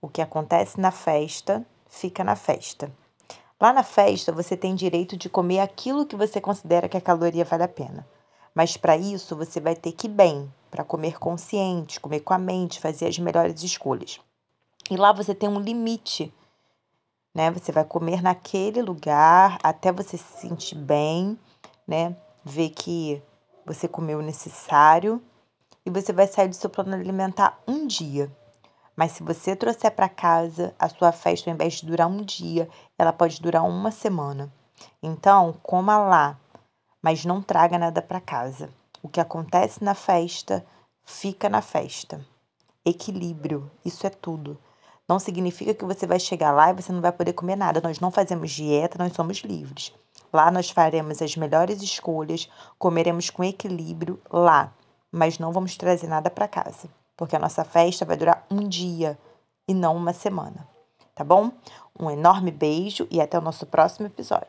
O que acontece na festa, fica na festa. Lá na festa, você tem direito de comer aquilo que você considera que a caloria vale a pena. Mas para isso, você vai ter que ir bem, para comer consciente, comer com a mente, fazer as melhores escolhas. E lá você tem um limite, né? Você vai comer naquele lugar até você se sentir bem, né? Ver que você comeu o necessário e você vai sair do seu plano alimentar um dia. Mas se você trouxer para casa a sua festa, ao invés de durar um dia, ela pode durar uma semana. Então, coma lá, mas não traga nada para casa. O que acontece na festa, fica na festa. Equilíbrio, isso é tudo. Não significa que você vai chegar lá e você não vai poder comer nada. Nós não fazemos dieta, nós somos livres. Lá nós faremos as melhores escolhas, comeremos com equilíbrio lá, mas não vamos trazer nada para casa, porque a nossa festa vai durar um dia e não uma semana. Tá bom? Um enorme beijo e até o nosso próximo episódio.